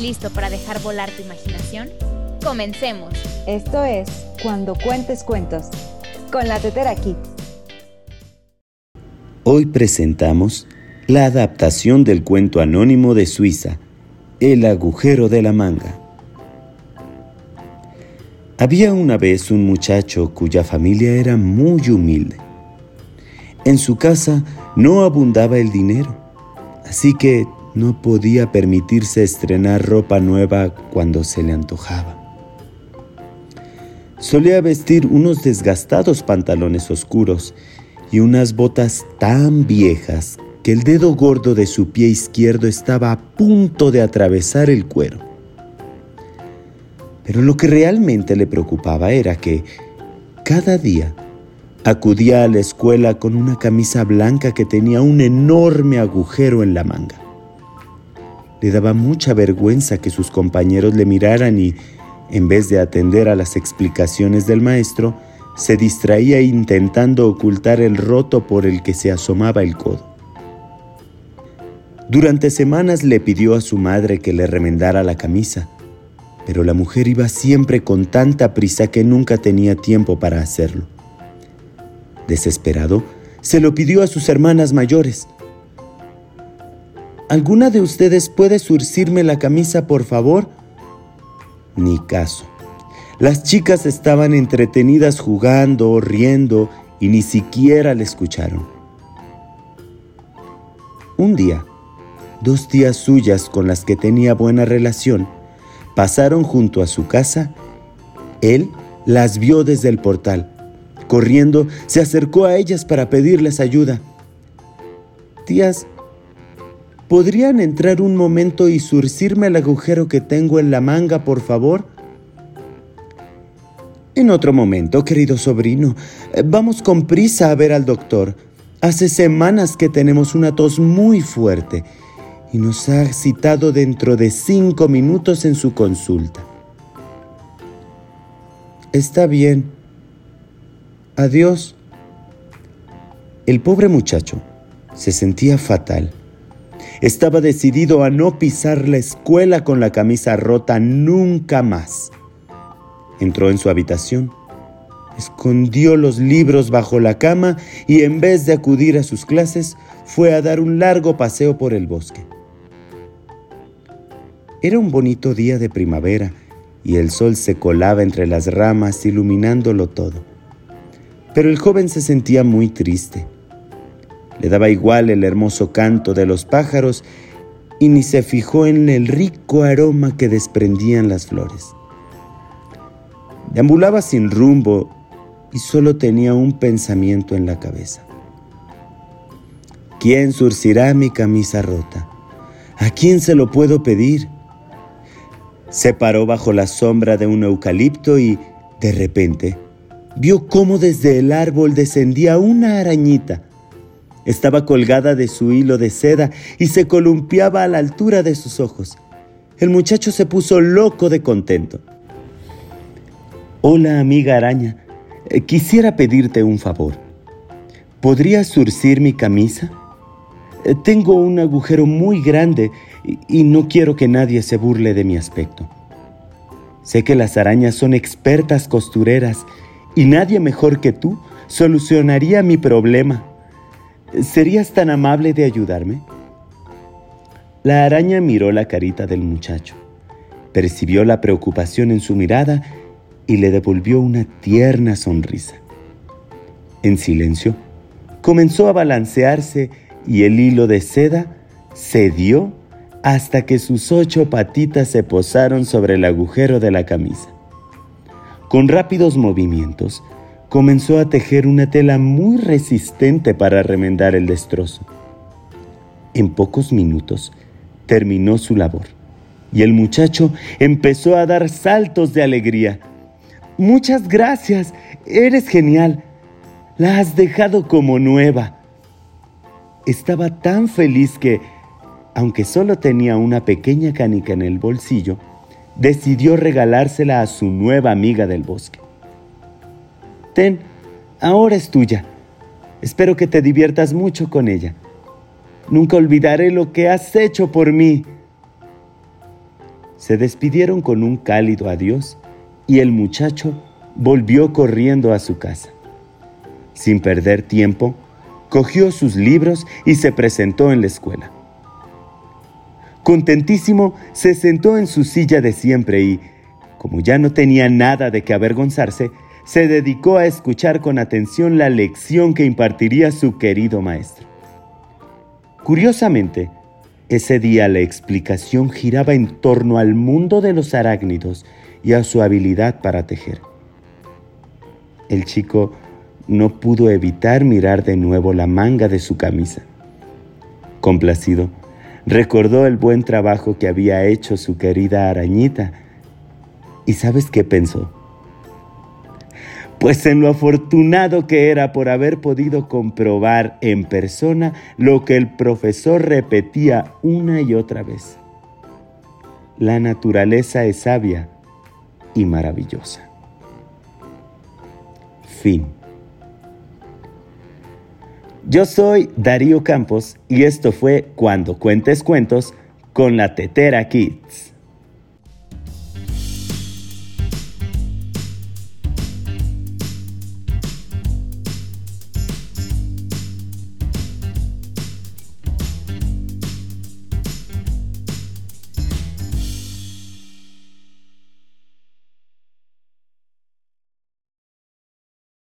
listo para dejar volar tu imaginación? Comencemos. Esto es Cuando Cuentes Cuentos, con la Tetera Kids. Hoy presentamos la adaptación del cuento anónimo de Suiza, El agujero de la manga. Había una vez un muchacho cuya familia era muy humilde. En su casa no abundaba el dinero, así que no podía permitirse estrenar ropa nueva cuando se le antojaba. Solía vestir unos desgastados pantalones oscuros y unas botas tan viejas que el dedo gordo de su pie izquierdo estaba a punto de atravesar el cuero. Pero lo que realmente le preocupaba era que cada día acudía a la escuela con una camisa blanca que tenía un enorme agujero en la manga. Le daba mucha vergüenza que sus compañeros le miraran y, en vez de atender a las explicaciones del maestro, se distraía intentando ocultar el roto por el que se asomaba el codo. Durante semanas le pidió a su madre que le remendara la camisa, pero la mujer iba siempre con tanta prisa que nunca tenía tiempo para hacerlo. Desesperado, se lo pidió a sus hermanas mayores, ¿Alguna de ustedes puede surcirme la camisa, por favor? Ni caso. Las chicas estaban entretenidas jugando, riendo, y ni siquiera le escucharon. Un día, dos tías suyas con las que tenía buena relación pasaron junto a su casa. Él las vio desde el portal. Corriendo, se acercó a ellas para pedirles ayuda. Tías, ¿Podrían entrar un momento y surcirme el agujero que tengo en la manga, por favor? En otro momento, querido sobrino. Vamos con prisa a ver al doctor. Hace semanas que tenemos una tos muy fuerte y nos ha citado dentro de cinco minutos en su consulta. Está bien. Adiós. El pobre muchacho se sentía fatal. Estaba decidido a no pisar la escuela con la camisa rota nunca más. Entró en su habitación, escondió los libros bajo la cama y en vez de acudir a sus clases, fue a dar un largo paseo por el bosque. Era un bonito día de primavera y el sol se colaba entre las ramas iluminándolo todo. Pero el joven se sentía muy triste. Le daba igual el hermoso canto de los pájaros y ni se fijó en el rico aroma que desprendían las flores. Deambulaba sin rumbo y solo tenía un pensamiento en la cabeza. ¿Quién surcirá mi camisa rota? ¿A quién se lo puedo pedir? Se paró bajo la sombra de un eucalipto y, de repente, vio cómo desde el árbol descendía una arañita estaba colgada de su hilo de seda y se columpiaba a la altura de sus ojos. El muchacho se puso loco de contento. Hola, amiga araña. Eh, quisiera pedirte un favor. ¿Podrías surcir mi camisa? Eh, tengo un agujero muy grande y no quiero que nadie se burle de mi aspecto. Sé que las arañas son expertas costureras y nadie mejor que tú solucionaría mi problema. ¿Serías tan amable de ayudarme? La araña miró la carita del muchacho, percibió la preocupación en su mirada y le devolvió una tierna sonrisa. En silencio, comenzó a balancearse y el hilo de seda cedió hasta que sus ocho patitas se posaron sobre el agujero de la camisa. Con rápidos movimientos, comenzó a tejer una tela muy resistente para remendar el destrozo. En pocos minutos terminó su labor y el muchacho empezó a dar saltos de alegría. Muchas gracias, eres genial. La has dejado como nueva. Estaba tan feliz que, aunque solo tenía una pequeña canica en el bolsillo, decidió regalársela a su nueva amiga del bosque. Ten, ahora es tuya. Espero que te diviertas mucho con ella. Nunca olvidaré lo que has hecho por mí. Se despidieron con un cálido adiós y el muchacho volvió corriendo a su casa. Sin perder tiempo, cogió sus libros y se presentó en la escuela. Contentísimo, se sentó en su silla de siempre y, como ya no tenía nada de que avergonzarse, se dedicó a escuchar con atención la lección que impartiría su querido maestro. Curiosamente, ese día la explicación giraba en torno al mundo de los arácnidos y a su habilidad para tejer. El chico no pudo evitar mirar de nuevo la manga de su camisa. Complacido, recordó el buen trabajo que había hecho su querida arañita. ¿Y sabes qué pensó? Pues en lo afortunado que era por haber podido comprobar en persona lo que el profesor repetía una y otra vez. La naturaleza es sabia y maravillosa. Fin. Yo soy Darío Campos y esto fue Cuando Cuentes Cuentos con la Tetera Kids.